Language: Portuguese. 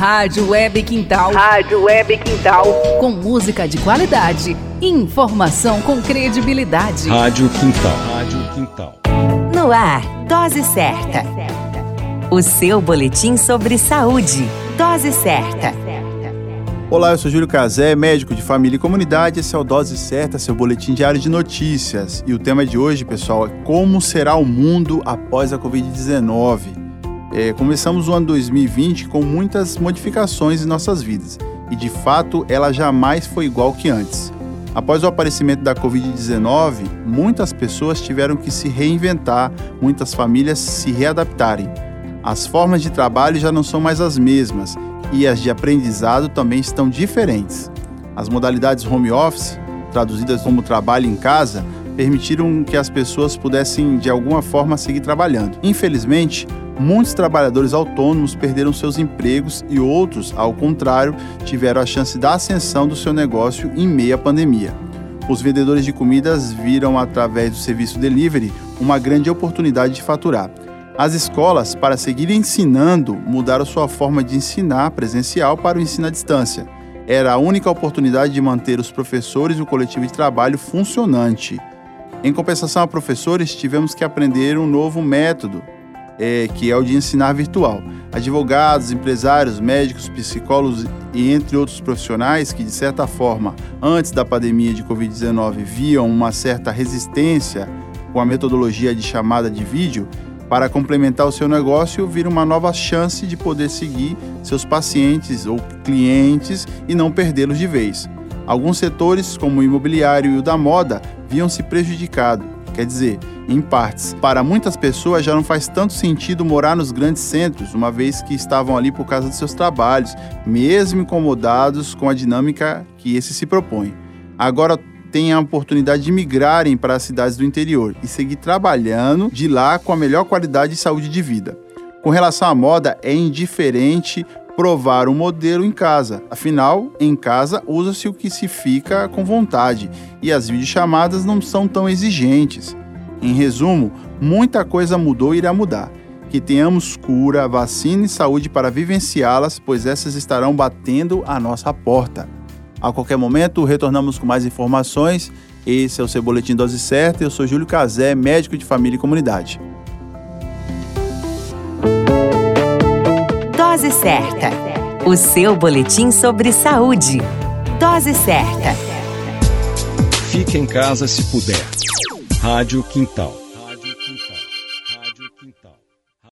Rádio Web Quintal. Rádio Web Quintal. Com música de qualidade e informação com credibilidade. Rádio Quintal. Rádio Quintal. No ar, Dose Certa. O seu boletim sobre saúde. Dose Certa. Olá, eu sou Júlio Cazé, médico de família e comunidade. Esse é o Dose Certa, seu boletim diário de notícias. E o tema de hoje, pessoal, é como será o mundo após a Covid-19. É, começamos o ano 2020 com muitas modificações em nossas vidas. E de fato, ela jamais foi igual que antes. Após o aparecimento da Covid-19, muitas pessoas tiveram que se reinventar, muitas famílias se readaptarem. As formas de trabalho já não são mais as mesmas e as de aprendizado também estão diferentes. As modalidades home office, traduzidas como trabalho em casa, permitiram que as pessoas pudessem de alguma forma seguir trabalhando. Infelizmente, muitos trabalhadores autônomos perderam seus empregos e outros, ao contrário, tiveram a chance da ascensão do seu negócio em meio à pandemia. Os vendedores de comidas viram através do serviço delivery uma grande oportunidade de faturar. As escolas, para seguir ensinando, mudaram sua forma de ensinar presencial para o ensino à distância. Era a única oportunidade de manter os professores e o coletivo de trabalho funcionante. Em compensação a professores, tivemos que aprender um novo método, é, que é o de ensinar virtual. Advogados, empresários, médicos, psicólogos e entre outros profissionais que, de certa forma, antes da pandemia de Covid-19, viam uma certa resistência com a metodologia de chamada de vídeo, para complementar o seu negócio, vir uma nova chance de poder seguir seus pacientes ou clientes e não perdê-los de vez. Alguns setores, como o imobiliário e o da moda, viam-se prejudicados. Quer dizer, em partes. Para muitas pessoas já não faz tanto sentido morar nos grandes centros, uma vez que estavam ali por causa de seus trabalhos, mesmo incomodados com a dinâmica que esse se propõe. Agora têm a oportunidade de migrarem para as cidades do interior e seguir trabalhando de lá com a melhor qualidade de saúde de vida. Com relação à moda, é indiferente provar um modelo em casa. Afinal, em casa usa-se o que se fica com vontade e as videochamadas não são tão exigentes. Em resumo, muita coisa mudou e irá mudar. Que tenhamos cura, vacina e saúde para vivenciá-las, pois essas estarão batendo a nossa porta. A qualquer momento retornamos com mais informações. Esse é o seu Boletim Dose Certa. Eu sou Júlio Cazé, médico de família e comunidade. Dose Certa. O seu boletim sobre saúde. Dose Certa. Fique em casa se puder. Rádio Quintal.